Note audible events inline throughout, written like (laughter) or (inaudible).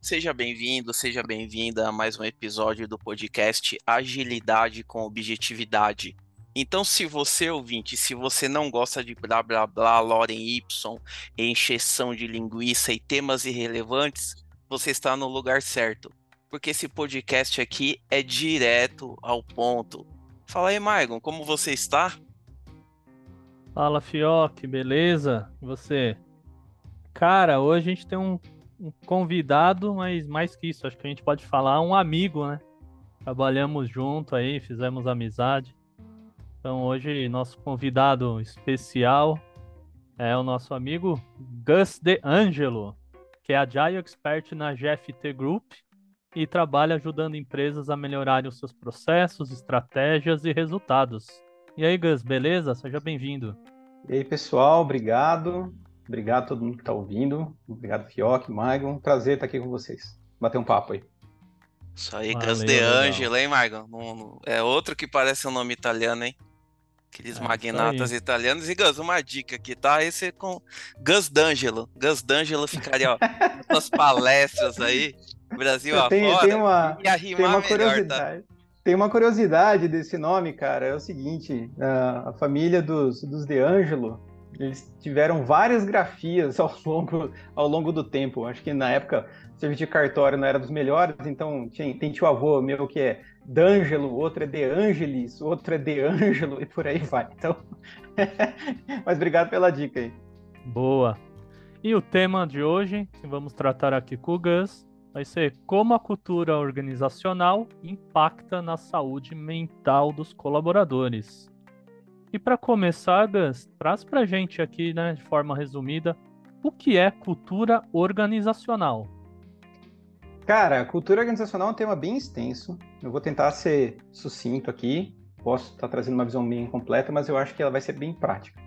Seja bem-vindo, seja bem-vinda a mais um episódio do podcast Agilidade com Objetividade. Então, se você ouvinte, se você não gosta de blá blá blá, Loren Y, encheção de linguiça e temas irrelevantes, você está no lugar certo. Porque esse podcast aqui é direto ao ponto. Fala aí, Margon, como você está? Fala, Fioc, beleza? E você? Cara, hoje a gente tem um um convidado, mas mais que isso, acho que a gente pode falar um amigo, né? Trabalhamos junto aí, fizemos amizade. Então hoje nosso convidado especial é o nosso amigo Gus De Angelo, que é Agile Expert na GFT Group e trabalha ajudando empresas a melhorarem os seus processos, estratégias e resultados. E aí, Gus, beleza? Seja bem-vindo. E aí, pessoal, obrigado. Obrigado a todo mundo que está ouvindo. Obrigado, Fioc, Maigon. Prazer estar aqui com vocês. Bater um papo aí. Isso aí, Gus De Angelo, hein, Maigon? É outro que parece um nome italiano, hein? Aqueles é, magnatas italianos. E Gus, uma dica aqui, tá? Esse é com Gus D'Angelo. Gus D'Angelo ficaria, ó, nas (laughs) palestras aí, Brasil tem, afora. Tem uma, tem uma curiosidade. tá? Tem uma curiosidade desse nome, cara. É o seguinte: a, a família dos, dos De Angelo eles tiveram várias grafias ao (laughs) longo, ao longo do tempo. Acho que na época o serviço de cartório não era dos melhores, então tinha, tem tio avô meu que é D'Angelo, outro é De Angelis, outro é De Angelo e por aí vai. Então, (laughs) mas obrigado pela dica aí. Boa. E o tema de hoje, que vamos tratar aqui com o Gus, vai ser como a cultura organizacional impacta na saúde mental dos colaboradores. E para começar, Gus, traz para gente aqui, né, de forma resumida, o que é cultura organizacional? Cara, cultura organizacional é um tema bem extenso. Eu vou tentar ser sucinto aqui. Posso estar trazendo uma visão bem completa, mas eu acho que ela vai ser bem prática.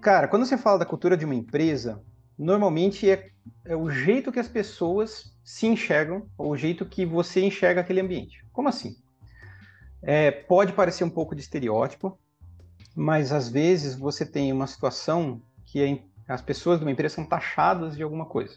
Cara, quando você fala da cultura de uma empresa, normalmente é, é o jeito que as pessoas se enxergam, ou o jeito que você enxerga aquele ambiente. Como assim? É, pode parecer um pouco de estereótipo, mas às vezes você tem uma situação que as pessoas de uma empresa são taxadas de alguma coisa.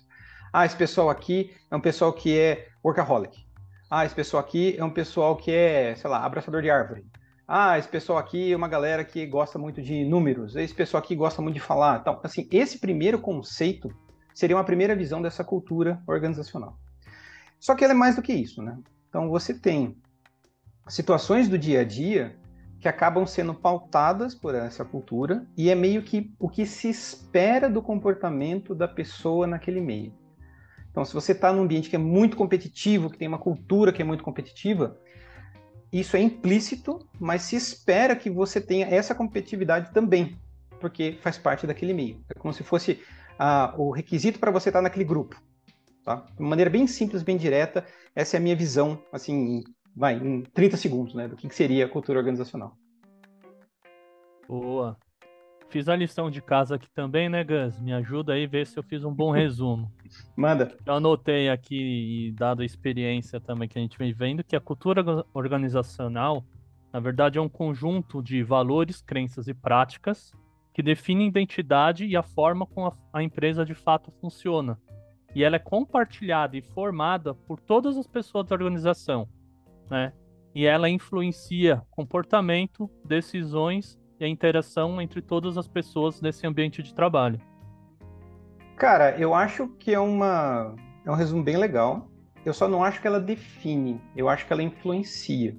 Ah, esse pessoal aqui é um pessoal que é workaholic. Ah, esse pessoal aqui é um pessoal que é, sei lá, abraçador de árvore. Ah, esse pessoal aqui é uma galera que gosta muito de números. Esse pessoal aqui gosta muito de falar. Então, assim, esse primeiro conceito seria uma primeira visão dessa cultura organizacional. Só que ela é mais do que isso, né? Então, você tem situações do dia a dia que acabam sendo pautadas por essa cultura e é meio que o que se espera do comportamento da pessoa naquele meio. Então, se você está num ambiente que é muito competitivo, que tem uma cultura que é muito competitiva, isso é implícito, mas se espera que você tenha essa competitividade também, porque faz parte daquele meio. É como se fosse ah, o requisito para você estar tá naquele grupo. Tá? De maneira bem simples, bem direta, essa é a minha visão, assim, vai, em 30 segundos, né, do que, que seria a cultura organizacional. Boa. Fiz a lição de casa aqui também, né, Gus? Me ajuda aí a ver se eu fiz um bom (laughs) resumo. Manda. Eu anotei aqui, dado a experiência também que a gente vem vendo, que a cultura organizacional, na verdade, é um conjunto de valores, crenças e práticas que definem a identidade e a forma como a, a empresa de fato funciona. E ela é compartilhada e formada por todas as pessoas da organização, né? E ela influencia comportamento, decisões e a interação entre todas as pessoas nesse ambiente de trabalho. Cara, eu acho que é uma é um resumo bem legal. Eu só não acho que ela define, eu acho que ela influencia.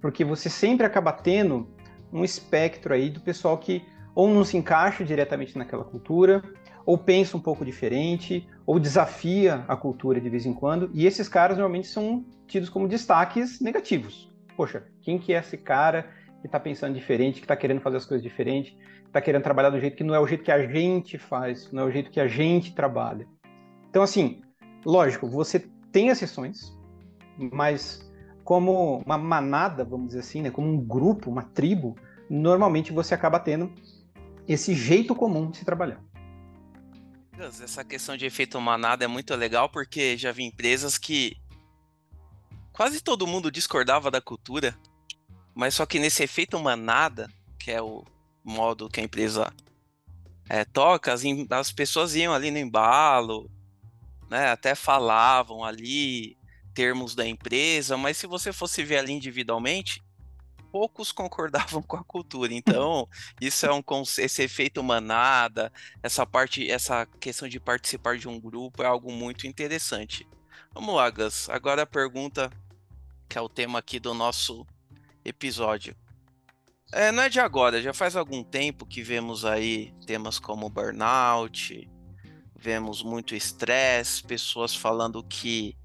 Porque você sempre acaba tendo um espectro aí do pessoal que ou não se encaixa diretamente naquela cultura, ou pensa um pouco diferente, ou desafia a cultura de vez em quando, e esses caras normalmente são tidos como destaques negativos. Poxa, quem que é esse cara que está pensando diferente, que está querendo fazer as coisas diferentes, está querendo trabalhar do jeito que não é o jeito que a gente faz, não é o jeito que a gente trabalha. Então, assim, lógico, você tem exceções, mas como uma manada, vamos dizer assim, né, como um grupo, uma tribo, normalmente você acaba tendo esse jeito comum de se trabalhar. Essa questão de efeito manada é muito legal porque já vi empresas que quase todo mundo discordava da cultura, mas só que nesse efeito manada, que é o modo que a empresa é, toca, as, as, pessoas iam ali no embalo, né? Até falavam ali termos da empresa, mas se você fosse ver ali individualmente, poucos concordavam (laughs) com a cultura. Então, isso é um esse efeito manada, essa parte, essa questão de participar de um grupo é algo muito interessante. Vamos lá, Gus. Agora a pergunta que é o tema aqui do nosso episódio. É, não é de agora, já faz algum tempo que vemos aí temas como burnout, vemos muito estresse, pessoas falando que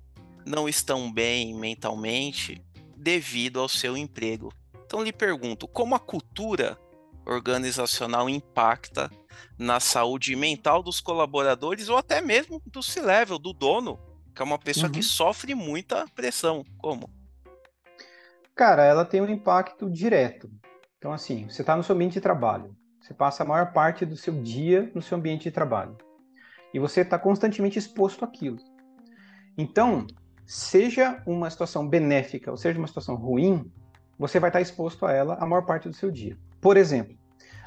não estão bem mentalmente devido ao seu emprego. Então lhe pergunto, como a cultura organizacional impacta na saúde mental dos colaboradores ou até mesmo do C-level, do dono, que é uma pessoa uhum. que sofre muita pressão. Como? Cara, ela tem um impacto direto. Então, assim, você está no seu ambiente de trabalho, você passa a maior parte do seu dia no seu ambiente de trabalho. E você está constantemente exposto àquilo. Então, seja uma situação benéfica ou seja uma situação ruim, você vai estar exposto a ela a maior parte do seu dia. Por exemplo,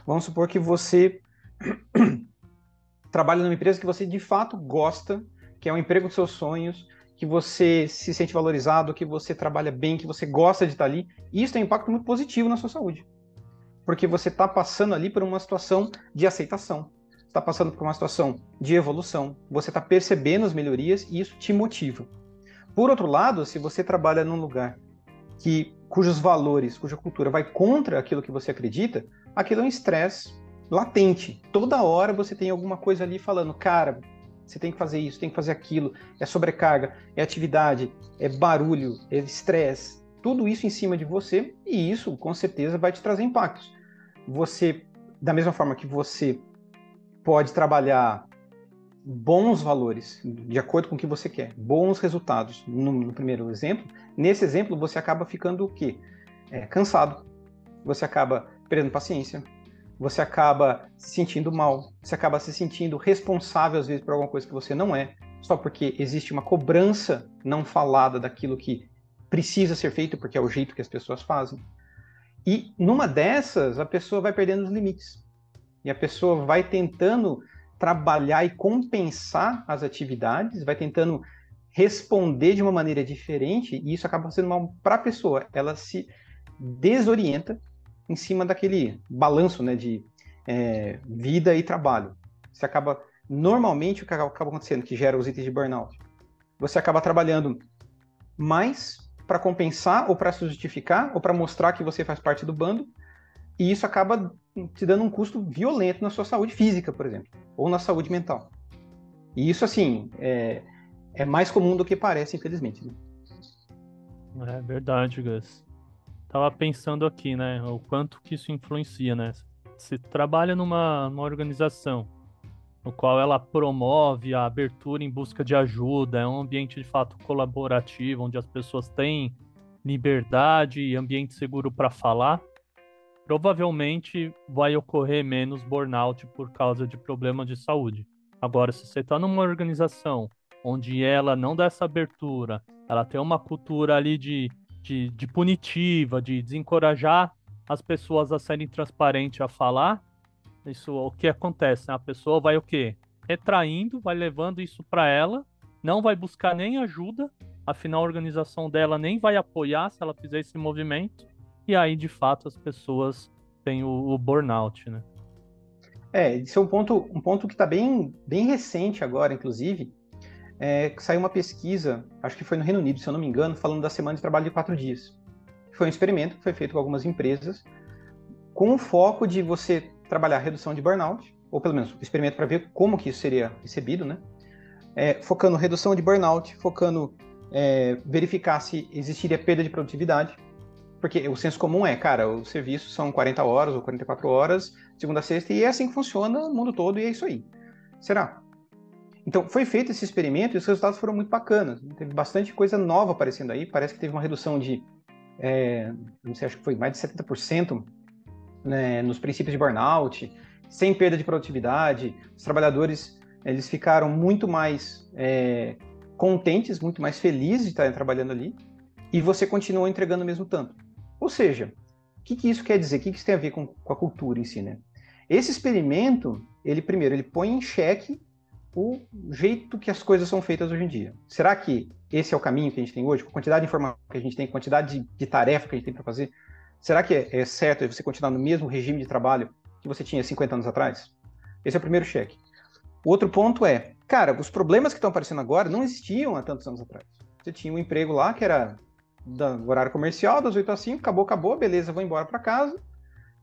vamos supor que você (clears throat) trabalha numa empresa que você de fato gosta, que é o emprego dos seus sonhos, que você se sente valorizado, que você trabalha bem, que você gosta de estar ali. Isso tem um impacto muito positivo na sua saúde porque você está passando ali por uma situação de aceitação, está passando por uma situação de evolução, você está percebendo as melhorias e isso te motiva. Por outro lado, se você trabalha num lugar que cujos valores, cuja cultura vai contra aquilo que você acredita, aquilo é um estresse latente. Toda hora você tem alguma coisa ali falando, cara, você tem que fazer isso, tem que fazer aquilo, é sobrecarga, é atividade, é barulho, é estresse, tudo isso em cima de você e isso com certeza vai te trazer impactos você, da mesma forma que você pode trabalhar bons valores, de acordo com o que você quer, bons resultados, no, no primeiro exemplo, nesse exemplo você acaba ficando o quê? É, cansado, você acaba perdendo paciência, você acaba se sentindo mal, você acaba se sentindo responsável às vezes por alguma coisa que você não é, só porque existe uma cobrança não falada daquilo que precisa ser feito, porque é o jeito que as pessoas fazem. E numa dessas, a pessoa vai perdendo os limites. E a pessoa vai tentando trabalhar e compensar as atividades, vai tentando responder de uma maneira diferente, e isso acaba sendo mal para a pessoa. Ela se desorienta em cima daquele balanço né, de é, vida e trabalho. Você acaba, normalmente, o que acaba acontecendo, que gera os itens de burnout, você acaba trabalhando mais para compensar ou para se justificar ou para mostrar que você faz parte do bando. E isso acaba te dando um custo violento na sua saúde física, por exemplo, ou na saúde mental. E isso, assim, é, é mais comum do que parece, infelizmente. Né? É verdade, Gus. Tava pensando aqui, né, o quanto que isso influencia, né? Você trabalha numa, numa organização no qual ela promove a abertura em busca de ajuda, é um ambiente de fato colaborativo, onde as pessoas têm liberdade e ambiente seguro para falar, provavelmente vai ocorrer menos burnout por causa de problemas de saúde. Agora, se você está numa organização onde ela não dá essa abertura, ela tem uma cultura ali de, de, de punitiva, de desencorajar as pessoas a serem transparentes a falar, isso, o que acontece? A pessoa vai o quê? Retraindo, vai levando isso para ela, não vai buscar nem ajuda, afinal a organização dela nem vai apoiar se ela fizer esse movimento, e aí de fato as pessoas têm o, o burnout, né? É, isso é um ponto, um ponto que está bem, bem recente agora, inclusive, é, saiu uma pesquisa, acho que foi no Reino Unido, se eu não me engano, falando da semana de trabalho de quatro dias. Foi um experimento que foi feito com algumas empresas, com o foco de você trabalhar redução de burnout, ou pelo menos experimento para ver como que isso seria recebido, né? É, focando redução de burnout, focando é, verificar se existiria perda de produtividade, porque o senso comum é, cara, o serviço são 40 horas ou 44 horas, segunda a sexta, e é assim que funciona no mundo todo, e é isso aí. Será? Então, foi feito esse experimento e os resultados foram muito bacanas. Teve bastante coisa nova aparecendo aí. Parece que teve uma redução de, é, não sei, acho que foi mais de 70% né, nos princípios de burnout, sem perda de produtividade. Os trabalhadores eles ficaram muito mais é, contentes, muito mais felizes de estarem trabalhando ali, e você continua entregando o mesmo tanto. Ou seja, o que, que isso quer dizer? O que, que isso tem a ver com, com a cultura em si? Né? Esse experimento, ele primeiro, ele põe em xeque o jeito que as coisas são feitas hoje em dia. Será que esse é o caminho que a gente tem hoje? Com a quantidade de informação que a gente tem, a quantidade de, de tarefa que a gente tem para fazer, será que é, é certo você continuar no mesmo regime de trabalho que você tinha 50 anos atrás? Esse é o primeiro cheque. O outro ponto é, cara, os problemas que estão aparecendo agora não existiam há tantos anos atrás. Você tinha um emprego lá que era do horário comercial, das 8 às 5, acabou, acabou, beleza, vou embora para casa.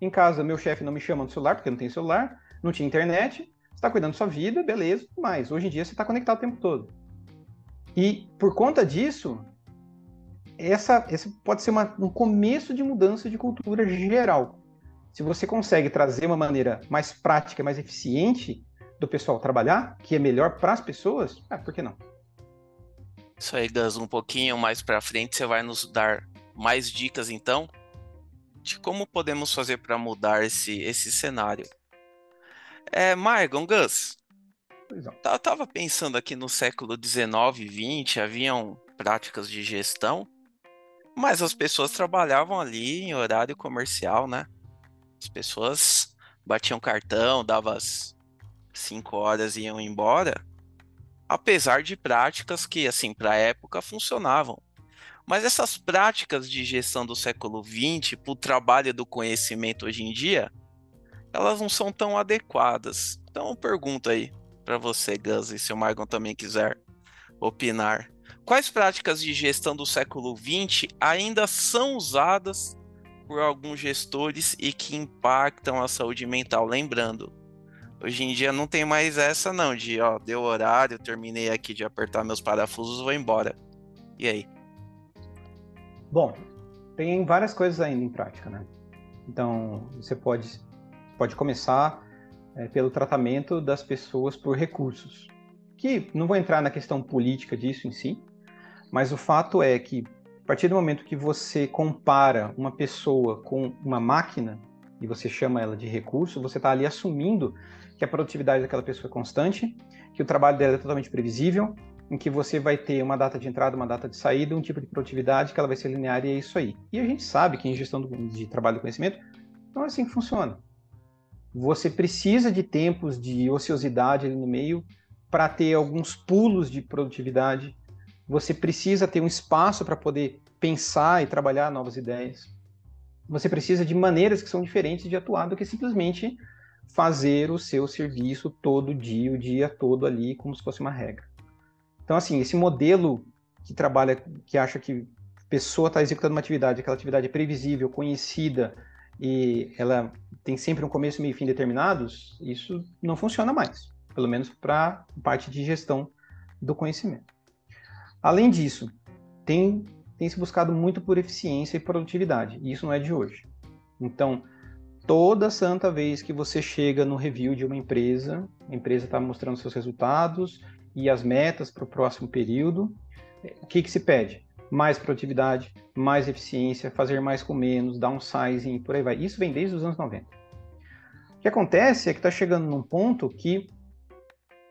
Em casa, meu chefe não me chama no celular, porque não tem celular, não tinha internet, você está cuidando da sua vida, beleza, mas hoje em dia você está conectado o tempo todo. E por conta disso, essa, essa pode ser uma, um começo de mudança de cultura geral. Se você consegue trazer uma maneira mais prática, mais eficiente do pessoal trabalhar, que é melhor para as pessoas, ah, por que não? Isso aí, Gus, um pouquinho mais para frente você vai nos dar mais dicas então de como podemos fazer para mudar esse, esse cenário. É, Margon, Gus, eu tava pensando aqui no século 19 e 20, haviam práticas de gestão, mas as pessoas trabalhavam ali em horário comercial, né? As pessoas batiam cartão, davam as 5 horas e iam embora apesar de práticas que, assim, para a época funcionavam. Mas essas práticas de gestão do século XX, para o trabalho do conhecimento hoje em dia, elas não são tão adequadas. Então, eu pergunto aí para você, Gus, e se o Margon também quiser opinar. Quais práticas de gestão do século XX ainda são usadas por alguns gestores e que impactam a saúde mental? Lembrando, Hoje em dia não tem mais essa não, de ó, deu horário, terminei aqui de apertar meus parafusos, vou embora. E aí? Bom, tem várias coisas ainda em prática, né? Então, você pode, pode começar é, pelo tratamento das pessoas por recursos, que não vou entrar na questão política disso em si, mas o fato é que a partir do momento que você compara uma pessoa com uma máquina e você chama ela de recurso, você está ali assumindo que a produtividade daquela pessoa é constante, que o trabalho dela é totalmente previsível, em que você vai ter uma data de entrada, uma data de saída, um tipo de produtividade que ela vai ser linear e é isso aí. E a gente sabe que em gestão de trabalho do conhecimento não é assim que funciona. Você precisa de tempos de ociosidade ali no meio para ter alguns pulos de produtividade. Você precisa ter um espaço para poder pensar e trabalhar novas ideias. Você precisa de maneiras que são diferentes de atuar do que simplesmente fazer o seu serviço todo dia, o dia todo ali, como se fosse uma regra. Então, assim, esse modelo que trabalha, que acha que a pessoa está executando uma atividade, aquela atividade é previsível, conhecida e ela tem sempre um começo, meio e fim determinados, isso não funciona mais, pelo menos para parte de gestão do conhecimento. Além disso, tem, tem se buscado muito por eficiência e produtividade, e isso não é de hoje. Então, toda santa vez que você chega no review de uma empresa, a empresa está mostrando seus resultados e as metas para o próximo período, o que, que se pede? Mais produtividade, mais eficiência, fazer mais com menos, downsizing, por aí vai. Isso vem desde os anos 90. O que acontece é que está chegando num ponto que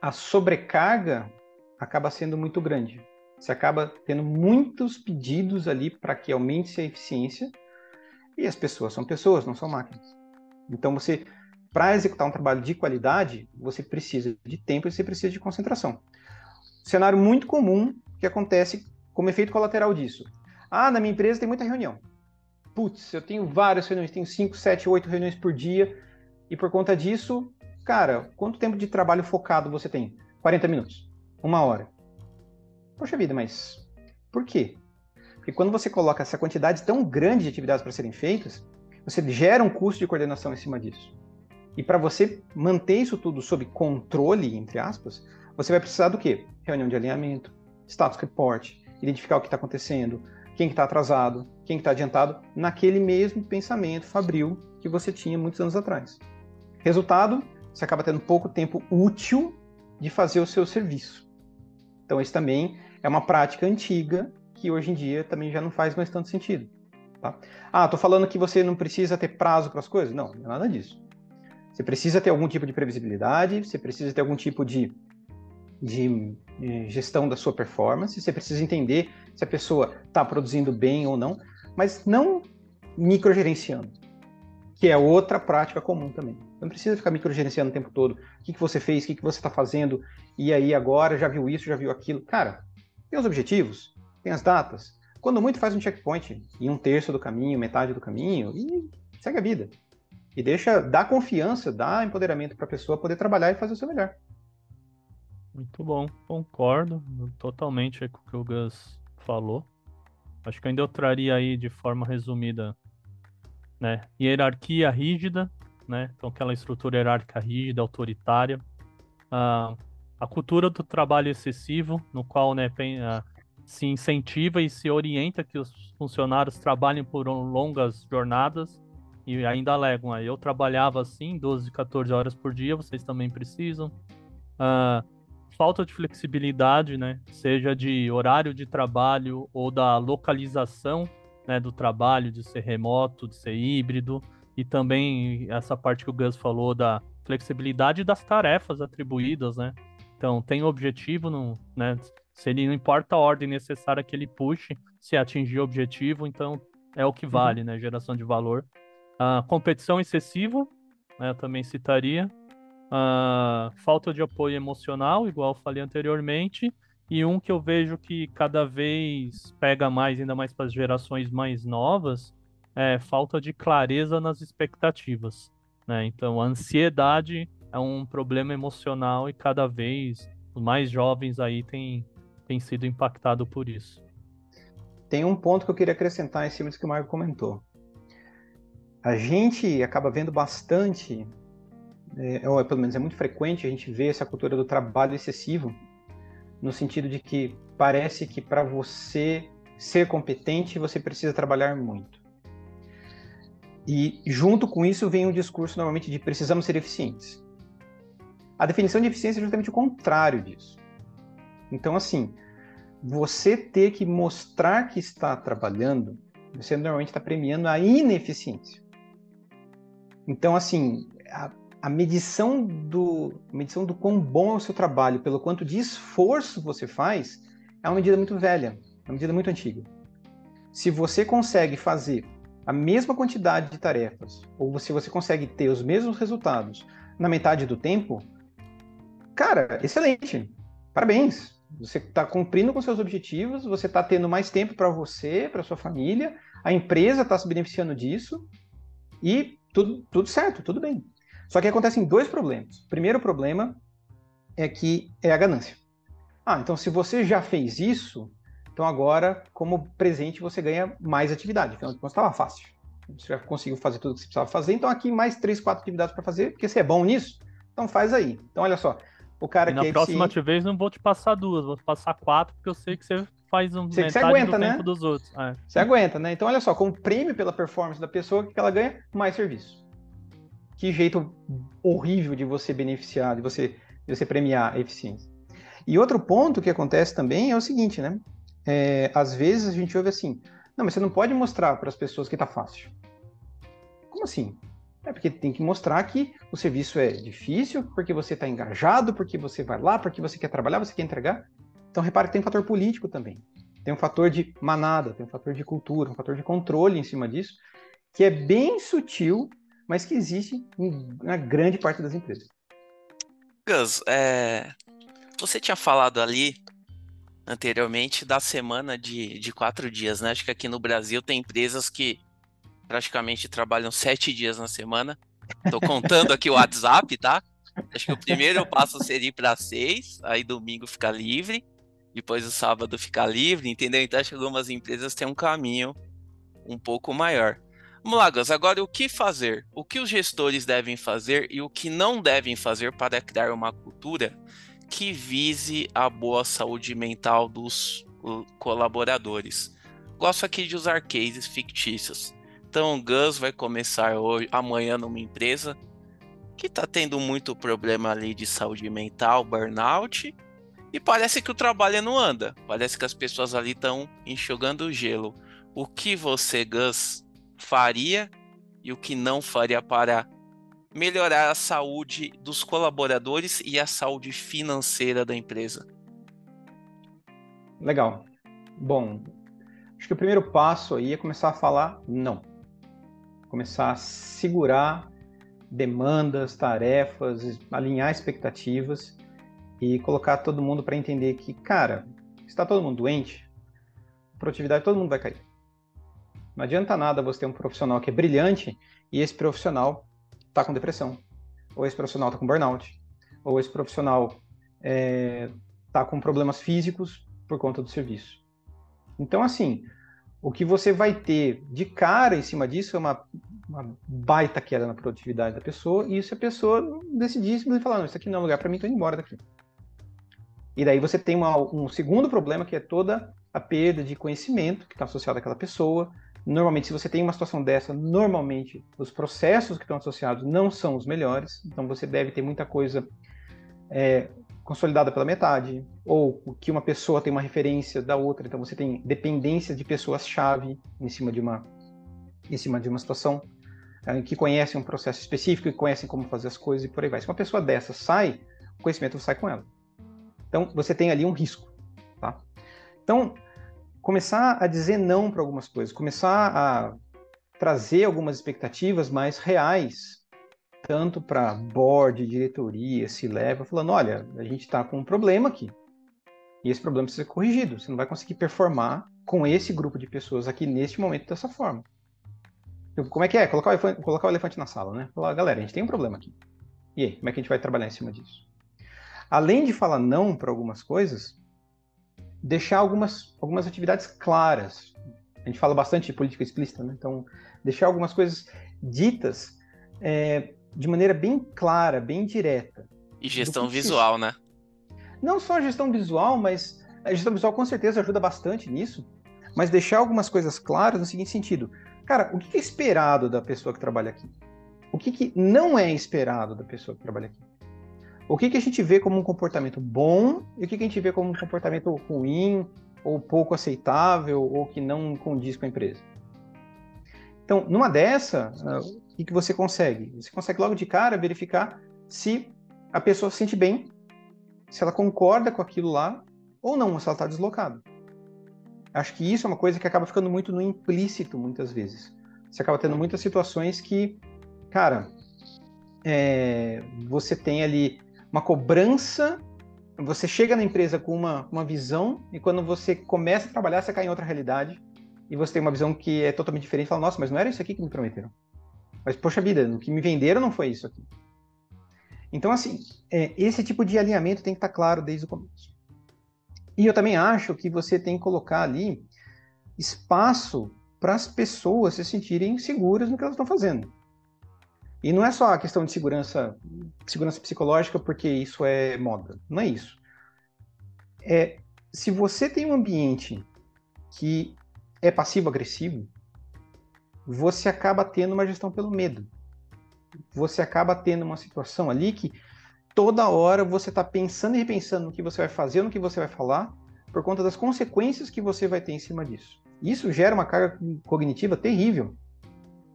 a sobrecarga acaba sendo muito grande. Você acaba tendo muitos pedidos ali para que aumente a eficiência, e as pessoas são pessoas, não são máquinas. Então você, para executar um trabalho de qualidade, você precisa de tempo e você precisa de concentração. Cenário muito comum que acontece como efeito colateral disso. Ah, na minha empresa tem muita reunião. Putz, eu tenho várias reuniões, tenho 5, 7, 8 reuniões por dia, e por conta disso, cara, quanto tempo de trabalho focado você tem? 40 minutos, uma hora. Poxa vida, mas por quê? Porque quando você coloca essa quantidade tão grande de atividades para serem feitas, você gera um custo de coordenação em cima disso. E para você manter isso tudo sob controle, entre aspas, você vai precisar do quê? Reunião de alinhamento, status report, identificar o que está acontecendo, quem está que tá atrasado, quem está que tá adiantado, naquele mesmo pensamento fabril que você tinha muitos anos atrás. Resultado, você acaba tendo pouco tempo útil de fazer o seu serviço. Então, isso também é uma prática antiga que hoje em dia também já não faz mais tanto sentido. Tá? Ah, tô falando que você não precisa ter prazo para as coisas? Não, não é nada disso. Você precisa ter algum tipo de previsibilidade, você precisa ter algum tipo de, de, de gestão da sua performance, você precisa entender se a pessoa está produzindo bem ou não, mas não microgerenciando, que é outra prática comum também. Não precisa ficar microgerenciando o tempo todo. O que, que você fez, o que, que você está fazendo, e aí agora já viu isso, já viu aquilo. Cara, tem os objetivos, tem as datas. Quando muito faz um checkpoint em um terço do caminho, metade do caminho, e segue a vida. E deixa, dá confiança, dá empoderamento para a pessoa poder trabalhar e fazer o seu melhor. Muito bom, concordo totalmente com o que o Gus falou. Acho que ainda eu traria aí de forma resumida, né? Hierarquia rígida, né? Então aquela estrutura hierárquica rígida, autoritária. Uh, a cultura do trabalho excessivo, no qual né, se incentiva e se orienta que os funcionários trabalhem por longas jornadas e ainda alegam, ah, eu trabalhava assim, 12, 14 horas por dia, vocês também precisam. Uh, falta de flexibilidade, né, seja de horário de trabalho ou da localização né, do trabalho, de ser remoto, de ser híbrido, e também essa parte que o Gus falou da flexibilidade das tarefas atribuídas, né? Então, tem objetivo, no, né? Se ele não importa a ordem necessária que ele puxe, se atingir o objetivo, então é o que vale, uhum. né? Geração de valor. Uh, competição excessiva, né? Eu também citaria. Uh, falta de apoio emocional, igual eu falei anteriormente. E um que eu vejo que cada vez pega mais, ainda mais para as gerações mais novas, é falta de clareza nas expectativas. Né? Então, a ansiedade é um problema emocional e cada vez os mais jovens aí têm, têm sido impactados por isso. Tem um ponto que eu queria acrescentar em cima disso que o Marco comentou. A gente acaba vendo bastante, é, ou pelo menos é muito frequente a gente ver essa cultura do trabalho excessivo, no sentido de que parece que para você ser competente você precisa trabalhar muito. E junto com isso vem um discurso normalmente de precisamos ser eficientes. A definição de eficiência é justamente o contrário disso. Então, assim, você ter que mostrar que está trabalhando, você normalmente está premiando a ineficiência. Então, assim, a, a medição do a medição do quão bom é o seu trabalho, pelo quanto de esforço você faz, é uma medida muito velha, é uma medida muito antiga. Se você consegue fazer a mesma quantidade de tarefas, ou se você consegue ter os mesmos resultados na metade do tempo, Cara, excelente. Parabéns. Você está cumprindo com seus objetivos, você está tendo mais tempo para você, para sua família, a empresa está se beneficiando disso e tudo, tudo certo, tudo bem. Só que acontecem dois problemas. O primeiro problema é que é a ganância. Ah, então se você já fez isso, então agora, como presente, você ganha mais atividade. Afinal de contas, estava fácil. Você já conseguiu fazer tudo que você precisava fazer, então aqui mais três, quatro atividades para fazer, porque você é bom nisso, então faz aí. Então, olha só, o cara e na que próxima vez não vou te passar duas, vou te passar quatro, porque eu sei que você faz um você, você aguenta, do né? tempo dos outros. É. Você aguenta, né? Então, olha só, como prêmio pela performance da pessoa, o que ela ganha? Mais serviço. Que jeito horrível de você beneficiar, de você, de você premiar a eficiência. E outro ponto que acontece também é o seguinte, né? É, às vezes a gente ouve assim, não, mas você não pode mostrar para as pessoas que tá fácil. Como assim? É porque tem que mostrar que o serviço é difícil, porque você está engajado, porque você vai lá, porque você quer trabalhar, você quer entregar. Então repare que tem um fator político também. Tem um fator de manada, tem um fator de cultura, um fator de controle em cima disso, que é bem sutil, mas que existe na grande parte das empresas. Gus, é... você tinha falado ali anteriormente da semana de, de quatro dias, né? Acho que aqui no Brasil tem empresas que praticamente trabalham sete dias na semana. Tô contando aqui o WhatsApp, tá? Acho que o primeiro passo seria para seis, aí domingo ficar livre, depois o sábado ficar livre, entendeu? Então acho que algumas empresas têm um caminho um pouco maior. Vamos lá, Gus. Agora, o que fazer? O que os gestores devem fazer e o que não devem fazer para criar uma cultura que vise a boa saúde mental dos colaboradores? Gosto aqui de usar cases fictícios. Então, o Gus vai começar hoje, amanhã numa empresa que está tendo muito problema ali de saúde mental, burnout, e parece que o trabalho não anda. Parece que as pessoas ali estão enxugando o gelo. O que você, Gus, faria e o que não faria para melhorar a saúde dos colaboradores e a saúde financeira da empresa? Legal. Bom, acho que o primeiro passo aí é começar a falar não começar a segurar demandas, tarefas, alinhar expectativas e colocar todo mundo para entender que, cara, está todo mundo doente, produtividade todo mundo vai cair. Não adianta nada você ter um profissional que é brilhante e esse profissional está com depressão, ou esse profissional está com burnout, ou esse profissional está é, tá com problemas físicos por conta do serviço. Então, assim, o que você vai ter de cara em cima disso é uma, uma baita queda na produtividade da pessoa, e se a pessoa decidir simplesmente falar, não, isso aqui não é lugar para mim, estou indo embora daqui. E daí você tem uma, um segundo problema, que é toda a perda de conhecimento que está associado àquela pessoa. Normalmente, se você tem uma situação dessa, normalmente os processos que estão associados não são os melhores, então você deve ter muita coisa é, consolidada pela metade, ou que uma pessoa tem uma referência da outra, então você tem dependência de pessoas-chave em cima de uma em cima de uma situação é, que conhecem um processo específico, que conhecem como fazer as coisas e por aí vai. Se uma pessoa dessa sai, o conhecimento sai com ela. Então você tem ali um risco, tá? Então começar a dizer não para algumas coisas, começar a trazer algumas expectativas mais reais tanto para board, diretoria, se leva, falando, olha, a gente está com um problema aqui. E esse problema precisa ser corrigido. Você não vai conseguir performar com esse grupo de pessoas aqui neste momento dessa forma. Então, como é que é? Colocar o elefante, colocar o elefante na sala, né? Falar, galera, a gente tem um problema aqui. E aí, como é que a gente vai trabalhar em cima disso? Além de falar não para algumas coisas, deixar algumas, algumas atividades claras. A gente fala bastante de política explícita, né? Então, deixar algumas coisas ditas é, de maneira bem clara, bem direta. E gestão visual, né? Não só a gestão visual, mas a gestão visual com certeza ajuda bastante nisso, mas deixar algumas coisas claras no seguinte sentido. Cara, o que é esperado da pessoa que trabalha aqui? O que, que não é esperado da pessoa que trabalha aqui? O que, que a gente vê como um comportamento bom e o que, que a gente vê como um comportamento ruim, ou pouco aceitável, ou que não condiz com a empresa? Então, numa dessa, que, que você consegue? Você consegue logo de cara verificar se a pessoa se sente bem, se ela concorda com aquilo lá ou não, se ela está deslocada. Acho que isso é uma coisa que acaba ficando muito no implícito muitas vezes. Você acaba tendo muitas situações que, cara, é, você tem ali uma cobrança, você chega na empresa com uma, uma visão e quando você começa a trabalhar, você cai em outra realidade e você tem uma visão que é totalmente diferente e fala, nossa, mas não era isso aqui que me prometeram. Mas, poxa vida, o que me venderam não foi isso aqui. Então, assim, é, esse tipo de alinhamento tem que estar claro desde o começo. E eu também acho que você tem que colocar ali espaço para as pessoas se sentirem seguras no que elas estão fazendo. E não é só a questão de segurança, segurança psicológica, porque isso é moda. Não é isso. É, se você tem um ambiente que é passivo-agressivo, você acaba tendo uma gestão pelo medo. Você acaba tendo uma situação ali que toda hora você está pensando e repensando no que você vai fazer, no que você vai falar, por conta das consequências que você vai ter em cima disso. Isso gera uma carga cognitiva terrível,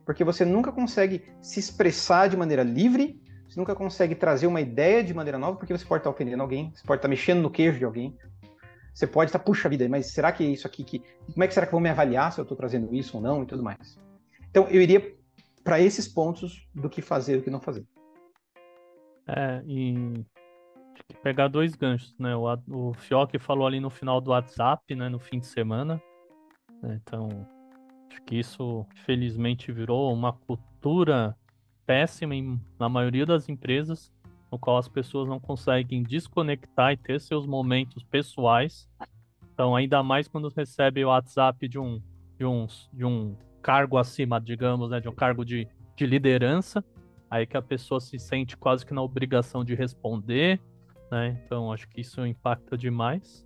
porque você nunca consegue se expressar de maneira livre, você nunca consegue trazer uma ideia de maneira nova, porque você pode estar ofendendo alguém, você pode estar mexendo no queijo de alguém, você pode estar, puxa vida, mas será que é isso aqui que. Como é que será que vão me avaliar se eu estou trazendo isso ou não e tudo mais? Então, eu iria para esses pontos do que fazer e o que não fazer. É, e pegar dois ganchos, né? O, o Fioc falou ali no final do WhatsApp, né? No fim de semana. Então, acho que isso, felizmente, virou uma cultura péssima em, na maioria das empresas, no qual as pessoas não conseguem desconectar e ter seus momentos pessoais. Então, ainda mais quando recebe o WhatsApp de um, de um, de um cargo acima, digamos, né, de um cargo de, de liderança, aí que a pessoa se sente quase que na obrigação de responder, né? Então acho que isso impacta demais.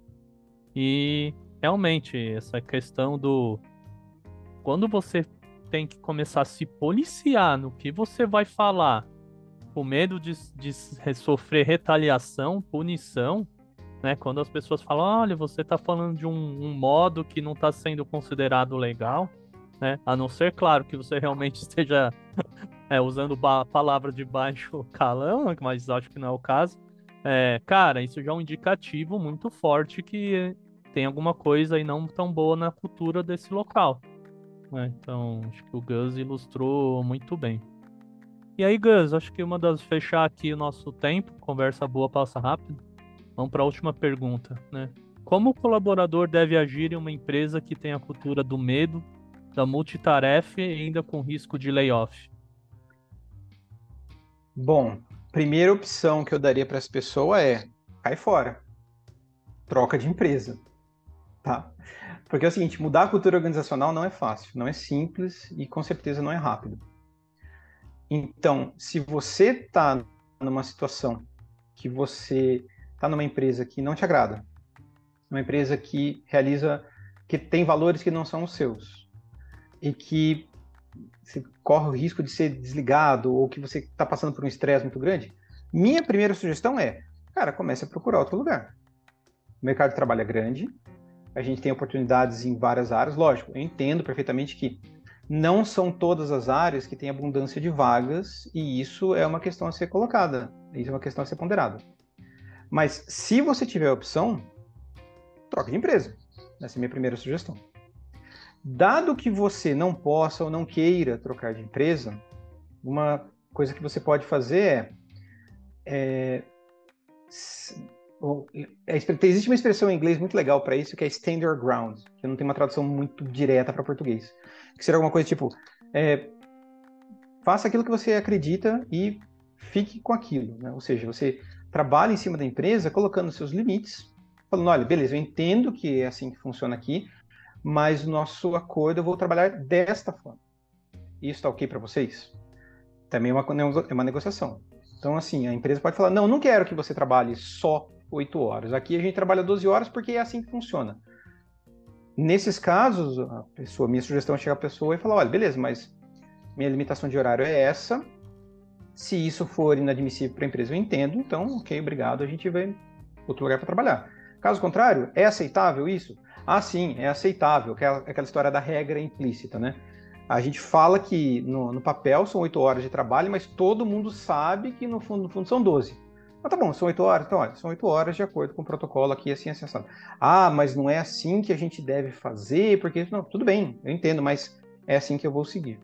E realmente essa questão do quando você tem que começar a se policiar no que você vai falar, com medo de, de sofrer retaliação, punição, né? Quando as pessoas falam, olha, você está falando de um, um modo que não está sendo considerado legal, né? A não ser, claro, que você realmente (laughs) esteja é, usando palavra de baixo (laughs) calão, mas acho que não é o caso. É, cara, isso já é um indicativo muito forte que tem alguma coisa aí não tão boa na cultura desse local. Né? Então, acho que o Gus ilustrou muito bem. E aí, Gus, acho que uma das fechar aqui o nosso tempo, conversa boa passa rápido. Vamos para a última pergunta, né? Como o colaborador deve agir em uma empresa que tem a cultura do medo, da multitarefa e ainda com risco de layoff? Bom, primeira opção que eu daria para essa pessoa é cai fora. Troca de empresa. Tá? Porque é o seguinte, mudar a cultura organizacional não é fácil, não é simples e com certeza não é rápido. Então, se você está numa situação que você está numa empresa que não te agrada, uma empresa que realiza, que tem valores que não são os seus e que você corre o risco de ser desligado ou que você está passando por um estresse muito grande, minha primeira sugestão é, cara, comece a procurar outro lugar. O mercado de trabalho é grande, a gente tem oportunidades em várias áreas, lógico, eu entendo perfeitamente que não são todas as áreas que têm abundância de vagas e isso é uma questão a ser colocada, isso é uma questão a ser ponderada. Mas se você tiver a opção, troca de empresa. Essa é a minha primeira sugestão. Dado que você não possa ou não queira trocar de empresa, uma coisa que você pode fazer é, é existe uma expressão em inglês muito legal para isso que é stand your ground, que não tem uma tradução muito direta para português. Que seria alguma coisa tipo: é, faça aquilo que você acredita e fique com aquilo. Né? Ou seja, você trabalha em cima da empresa colocando seus limites, falando: olha, beleza, eu entendo que é assim que funciona aqui, mas nosso acordo eu vou trabalhar desta forma. Isso está ok para vocês? Também é uma, é uma negociação. Então, assim, a empresa pode falar: não, não quero que você trabalhe só 8 horas. Aqui a gente trabalha 12 horas porque é assim que funciona. Nesses casos, a pessoa, minha sugestão é chegar à pessoa e falar: olha, beleza, mas minha limitação de horário é essa. Se isso for inadmissível para a empresa, eu entendo. Então, ok, obrigado, a gente vê outro lugar para trabalhar. Caso contrário, é aceitável isso? Ah, sim, é aceitável, aquela, aquela história da regra implícita, né? A gente fala que no, no papel são oito horas de trabalho, mas todo mundo sabe que no fundo, no fundo são 12. Ah, tá bom, são oito horas? Então, olha, são oito horas de acordo com o protocolo aqui, assim, assim, assim. Ah, mas não é assim que a gente deve fazer, porque... Não, tudo bem, eu entendo, mas é assim que eu vou seguir.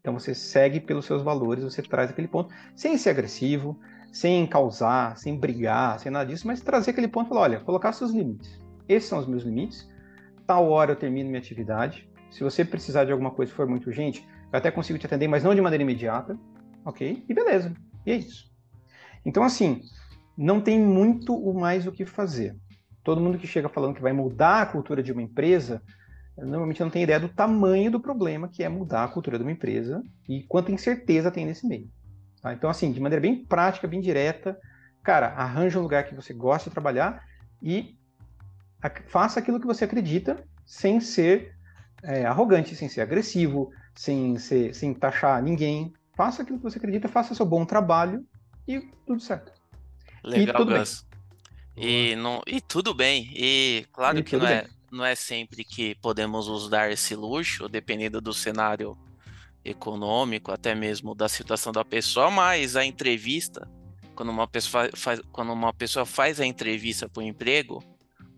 Então, você segue pelos seus valores, você traz aquele ponto, sem ser agressivo, sem causar, sem brigar, sem nada disso, mas trazer aquele ponto e falar, olha, colocar seus limites. Esses são os meus limites, tal hora eu termino minha atividade, se você precisar de alguma coisa for muito urgente, eu até consigo te atender, mas não de maneira imediata, ok? E beleza, e é isso. Então, assim, não tem muito mais o que fazer. Todo mundo que chega falando que vai mudar a cultura de uma empresa, normalmente não tem ideia do tamanho do problema que é mudar a cultura de uma empresa e quanta incerteza tem nesse meio. Tá? Então, assim, de maneira bem prática, bem direta, cara, arranja um lugar que você gosta de trabalhar e faça aquilo que você acredita sem ser é, arrogante, sem ser agressivo, sem, ser, sem taxar ninguém. Faça aquilo que você acredita, faça seu bom trabalho e tudo certo. Legal, Gus. E, não, e tudo bem. E claro e que não é, não é sempre que podemos nos dar esse luxo, dependendo do cenário econômico, até mesmo da situação da pessoa, mas a entrevista, quando uma pessoa faz, quando uma pessoa faz a entrevista para o emprego,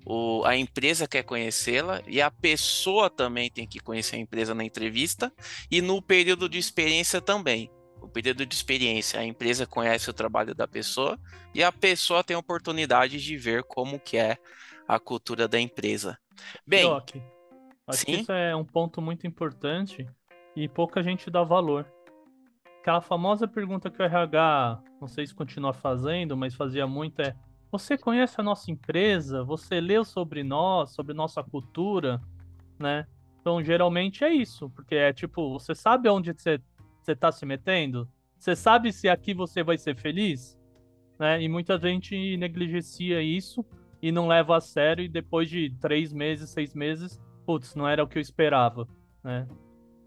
o, a empresa quer conhecê-la e a pessoa também tem que conhecer a empresa na entrevista e no período de experiência também o período de experiência, a empresa conhece o trabalho da pessoa e a pessoa tem a oportunidade de ver como que é a cultura da empresa. Bem, Doc, acho sim? que isso é um ponto muito importante e pouca gente dá valor. Aquela famosa pergunta que o RH, não sei se continua fazendo, mas fazia muito é: você conhece a nossa empresa? Você leu sobre nós, sobre nossa cultura, né? Então, geralmente é isso, porque é tipo, você sabe onde você está se metendo? Você sabe se aqui você vai ser feliz? Né? E muita gente negligencia isso e não leva a sério, e depois de três meses, seis meses, putz, não era o que eu esperava, né?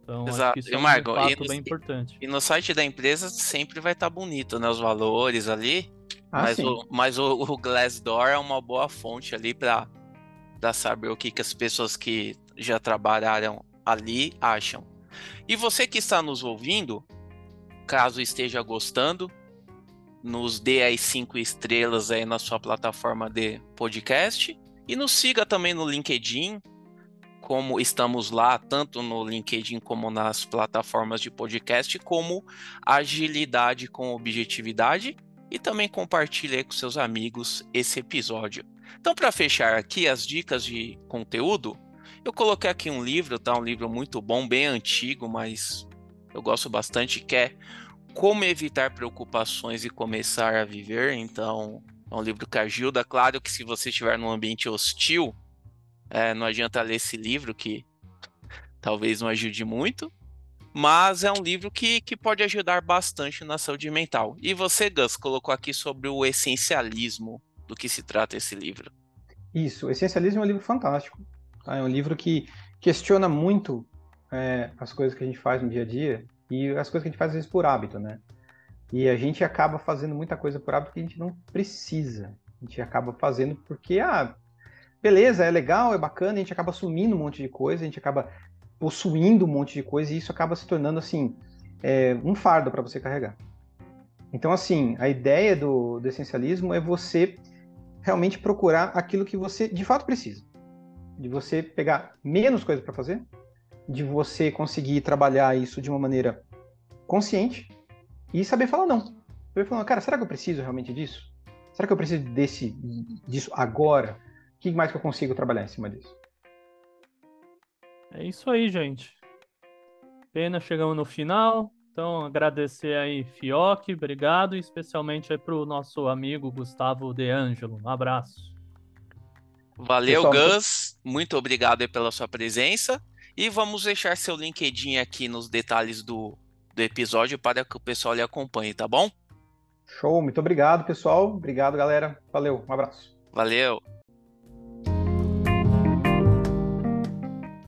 Então, Exato. acho que isso é um fato bem importante. E no site da empresa sempre vai estar tá bonito, né? Os valores ali. Ah, mas, o, mas o, o Glassdoor é uma boa fonte ali para saber o que, que as pessoas que já trabalharam ali acham. E você que está nos ouvindo, caso esteja gostando, nos dê as cinco estrelas aí na sua plataforma de podcast e nos siga também no LinkedIn como estamos lá, tanto no LinkedIn como nas plataformas de podcast, como agilidade com objetividade e também compartilhe com seus amigos esse episódio. Então, para fechar aqui as dicas de conteúdo, eu coloquei aqui um livro, tá? Um livro muito bom, bem antigo, mas eu gosto bastante, que é Como Evitar Preocupações e Começar a Viver. Então, é um livro que ajuda. Claro que se você estiver num ambiente hostil, é, não adianta ler esse livro, que talvez não ajude muito. Mas é um livro que, que pode ajudar bastante na saúde mental. E você, Gus, colocou aqui sobre o essencialismo do que se trata esse livro. Isso, o Essencialismo é um livro fantástico. Tá? É um livro que questiona muito é, as coisas que a gente faz no dia a dia e as coisas que a gente faz às vezes por hábito, né? E a gente acaba fazendo muita coisa por hábito que a gente não precisa. A gente acaba fazendo porque, ah, beleza, é legal, é bacana, a gente acaba assumindo um monte de coisa, a gente acaba possuindo um monte de coisa e isso acaba se tornando, assim, é, um fardo para você carregar. Então, assim, a ideia do, do essencialismo é você realmente procurar aquilo que você de fato precisa. De você pegar menos coisa para fazer, de você conseguir trabalhar isso de uma maneira consciente e saber falar não. Saber falar, cara, será que eu preciso realmente disso? Será que eu preciso desse, disso agora? O que mais que eu consigo trabalhar em cima disso? É isso aí, gente. Pena, chegamos no final. Então, agradecer aí, Fioc, obrigado, e especialmente aí para o nosso amigo Gustavo De Angelo. Um abraço. Valeu, Pessoal, Gus. Muito obrigado pela sua presença. E vamos deixar seu LinkedIn aqui nos detalhes do, do episódio para que o pessoal lhe acompanhe, tá bom? Show, muito obrigado, pessoal. Obrigado, galera. Valeu, um abraço. Valeu.